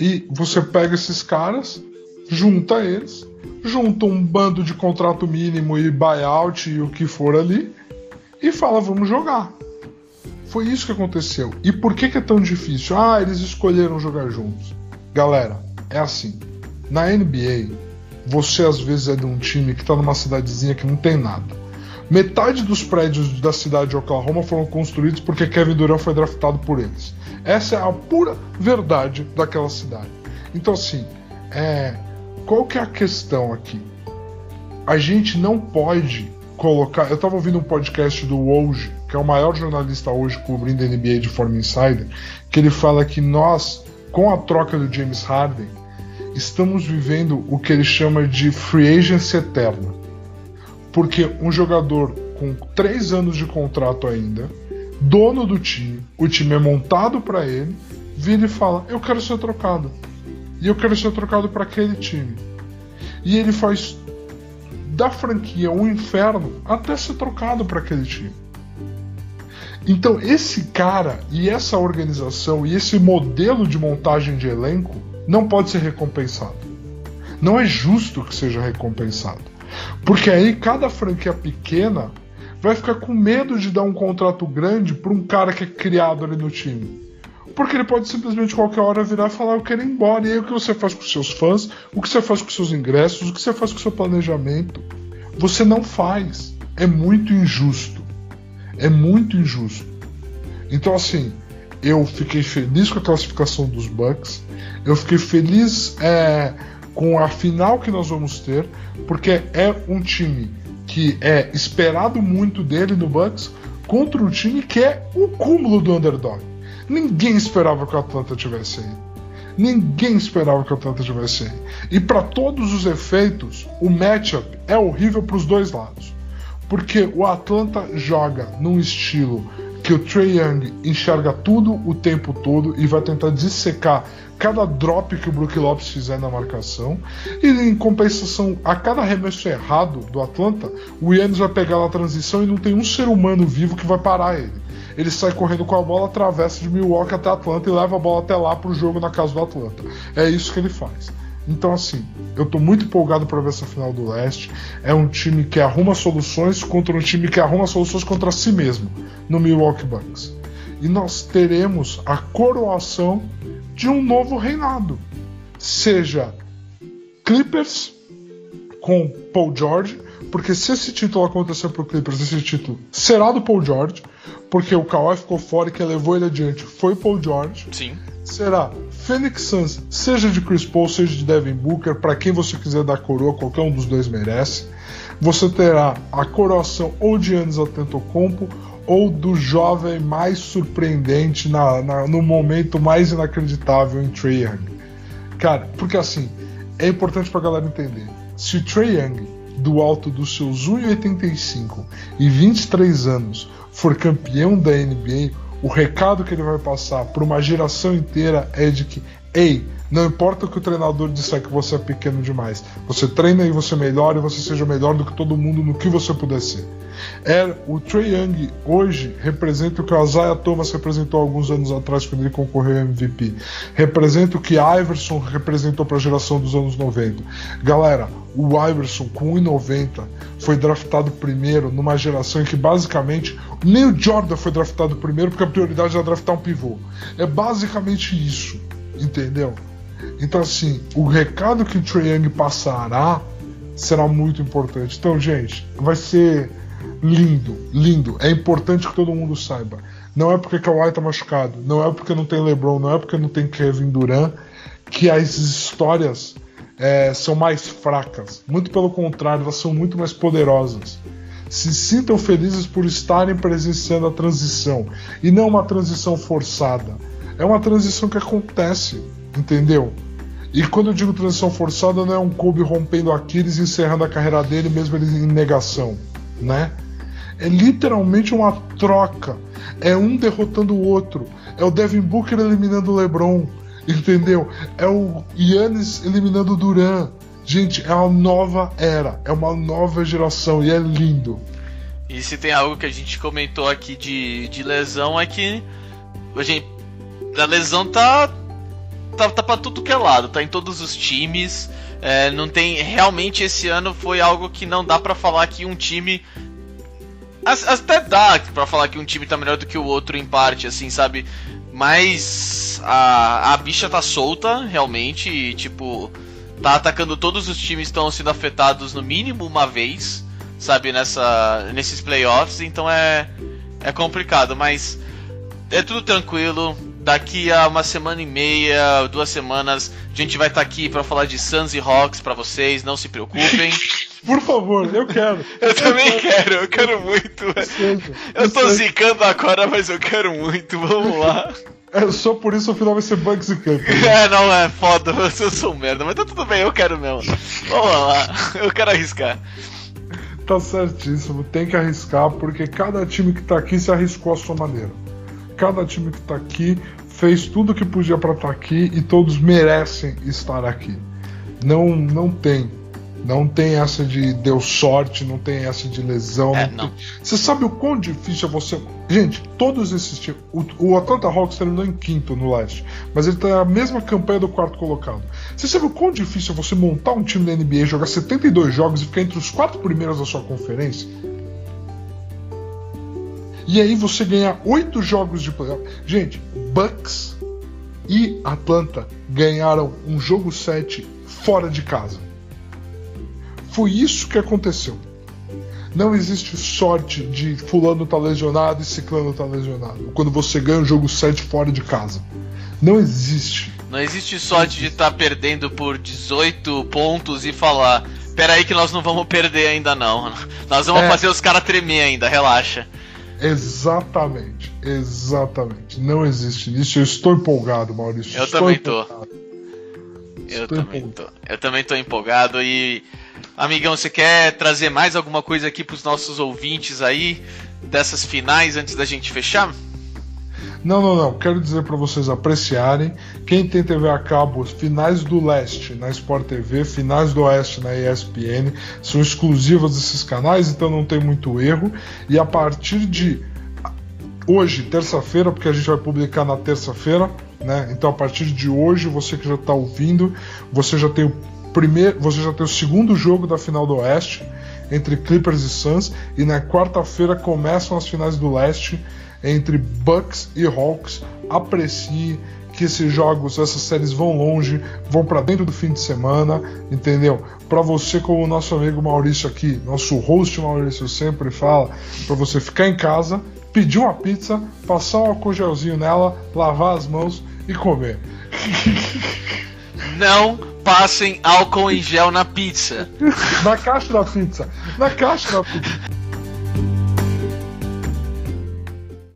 Speaker 3: E você pega esses caras, junta eles, junta um bando de contrato mínimo e buyout e o que for ali, e fala: vamos jogar. Foi isso que aconteceu. E por que, que é tão difícil? Ah, eles escolheram jogar juntos. Galera, é assim. Na NBA, você às vezes é de um time que está numa cidadezinha que não tem nada. Metade dos prédios da cidade de Oklahoma foram construídos porque Kevin Durant foi draftado por eles. Essa é a pura verdade daquela cidade. Então, assim, é, qual que é a questão aqui? A gente não pode colocar. Eu estava ouvindo um podcast do Woj, que é o maior jornalista hoje cobrindo a NBA de forma insider, que ele fala que nós, com a troca do James Harden, estamos vivendo o que ele chama de free agency eterna. Porque um jogador com três anos de contrato ainda, dono do time, o time é montado para ele, vira e fala: Eu quero ser trocado e eu quero ser trocado para aquele time. E ele faz da franquia um inferno até ser trocado para aquele time. Então, esse cara e essa organização e esse modelo de montagem de elenco não pode ser recompensado. Não é justo que seja recompensado. Porque aí cada franquia pequena vai ficar com medo de dar um contrato grande para um cara que é criado ali no time. Porque ele pode simplesmente qualquer hora virar e falar: Eu quero ir embora. E aí o que você faz com seus fãs? O que você faz com seus ingressos? O que você faz com seu planejamento? Você não faz. É muito injusto. É muito injusto. Então, assim, eu fiquei feliz com a classificação dos Bucks. Eu fiquei feliz é, com a final que nós vamos ter, porque é um time que é esperado muito dele no Bucks contra um time que é o cúmulo do underdog. Ninguém esperava que o Atlanta tivesse aí. Ninguém esperava que o Atlanta tivesse aí. E para todos os efeitos, o matchup é horrível para os dois lados. Porque o Atlanta joga num estilo que o Trey Young enxerga tudo o tempo todo e vai tentar dissecar cada drop que o Brook Lopes fizer na marcação. E em compensação, a cada arremesso errado do Atlanta, o Yannis vai pegar na transição e não tem um ser humano vivo que vai parar ele. Ele sai correndo com a bola, atravessa de Milwaukee até Atlanta e leva a bola até lá pro jogo na casa do Atlanta. É isso que ele faz. Então, assim, eu tô muito empolgado para ver essa final do leste. É um time que arruma soluções contra um time que arruma soluções contra si mesmo no Milwaukee Bucks. E nós teremos a coroação de um novo reinado. Seja Clippers com Paul George, porque se esse título acontecer pro Clippers, esse título será do Paul George, porque o Kawhi ficou fora e quem levou ele adiante foi Paul George.
Speaker 2: Sim.
Speaker 3: Será Phoenix Suns, seja de Chris Paul, seja de Devin Booker, para quem você quiser dar coroa, qualquer um dos dois merece. Você terá a coroação ou de Giannis Antetokounmpo ou do jovem mais surpreendente na, na, no momento mais inacreditável em Trae Young. Cara, porque assim, é importante pra galera entender. Se o Trae Young, do alto dos seus 1,85 e 23 anos, for campeão da NBA, o recado que ele vai passar para uma geração inteira é de que, ei, não importa que o treinador disser que você é pequeno demais, você treina e você melhora e você seja melhor do que todo mundo no que você puder ser. É, o Trey Young hoje representa o que o Isaiah Thomas representou alguns anos atrás quando ele concorreu ao MVP. Representa o que Iverson representou para a geração dos anos 90. Galera, o Iverson com 1,90 foi draftado primeiro numa geração em que basicamente nem o Jordan foi draftado primeiro porque a prioridade era draftar um pivô. É basicamente isso, entendeu? Então assim, o recado que o Trey Young passará será muito importante. Então, gente, vai ser lindo, lindo. É importante que todo mundo saiba. Não é porque Kawhi tá machucado, não é porque não tem LeBron, não é porque não tem Kevin Durant que as histórias é, são mais fracas. Muito pelo contrário, elas são muito mais poderosas. Se sintam felizes por estarem presenciando a transição e não uma transição forçada. É uma transição que acontece, entendeu? E quando eu digo transição forçada, não é um Kobe rompendo Aquiles e encerrando a carreira dele, mesmo ele em negação, né? É literalmente uma troca. É um derrotando o outro. É o Devin Booker eliminando o LeBron. Entendeu? É o Yannis eliminando o Duran. Gente, é uma nova era. É uma nova geração. E é lindo.
Speaker 2: E se tem algo que a gente comentou aqui de, de lesão é que a gente. A lesão tá. Tá, tá pra tudo que é lado, tá em todos os times. É, não tem. Realmente esse ano foi algo que não dá para falar que um time até dá pra falar que um time tá melhor do que o outro em parte, assim, sabe? Mas a, a bicha tá solta, realmente, e, tipo, tá atacando todos os times estão sendo afetados no mínimo uma vez, sabe, nessa nesses playoffs, então é é complicado, mas é tudo tranquilo. Daqui a uma semana e meia, duas semanas, a gente vai estar tá aqui para falar de Suns e Hawks para vocês, não se preocupem.
Speaker 3: Por favor, eu quero.
Speaker 2: eu também quero, eu quero muito. Eu tô zicando agora, mas eu quero muito, vamos lá.
Speaker 3: É, só por isso o final vai ser Bugs e Camp.
Speaker 2: É, não, é foda, eu sou um merda, mas tá tudo bem, eu quero mesmo. Vamos lá, eu quero arriscar.
Speaker 3: Tá certíssimo, tem que arriscar, porque cada time que tá aqui se arriscou à sua maneira. Cada time que tá aqui fez tudo que podia para estar tá aqui e todos merecem estar aqui. Não, não tem não tem essa de deu sorte, não tem essa de lesão.
Speaker 2: É, não
Speaker 3: tem... Você sabe o quão difícil é você. Gente, todos esses times. O, o Atlanta Hawks terminou em quinto no leste, mas ele tem a mesma campanha do quarto colocado. Você sabe o quão difícil é você montar um time da NBA, jogar 72 jogos e ficar entre os quatro primeiros da sua conferência? E aí você ganhar oito jogos de playoff. Gente, Bucks e Atlanta ganharam um jogo 7 fora de casa. Foi isso que aconteceu. Não existe sorte de fulano tá lesionado e ciclano tá lesionado. Quando você ganha um jogo 7 fora de casa. Não existe.
Speaker 2: Não existe sorte de estar tá perdendo por 18 pontos e falar: peraí que nós não vamos perder ainda não. Nós vamos é. fazer os caras tremer ainda, relaxa.
Speaker 3: Exatamente, exatamente. Não existe isso. Eu estou empolgado, Maurício.
Speaker 2: Eu
Speaker 3: estou
Speaker 2: também tô. Eu estou também empolgado. tô. Eu também tô empolgado e Amigão, você quer trazer mais alguma coisa aqui para os nossos ouvintes aí dessas finais antes da gente fechar?
Speaker 3: Não, não, não. Quero dizer para vocês apreciarem. Quem tem TV a cabo, finais do leste na Sport TV, finais do oeste na ESPN, são exclusivas desses canais, então não tem muito erro. E a partir de hoje, terça-feira, porque a gente vai publicar na terça-feira, né? Então a partir de hoje, você que já está ouvindo, você já tem o primeiro, você já tem o segundo jogo da final do Oeste entre Clippers e Suns e na quarta-feira começam as finais do Leste entre Bucks e Hawks. Aprecie que esses jogos, essas séries vão longe, vão para dentro do fim de semana, entendeu? Para você, como o nosso amigo Maurício aqui, nosso host Maurício sempre fala, para você ficar em casa, pedir uma pizza, passar um álcool gelzinho nela, lavar as mãos e comer.
Speaker 2: Não passem álcool em gel na pizza.
Speaker 3: na caixa da pizza. Na caixa da pizza.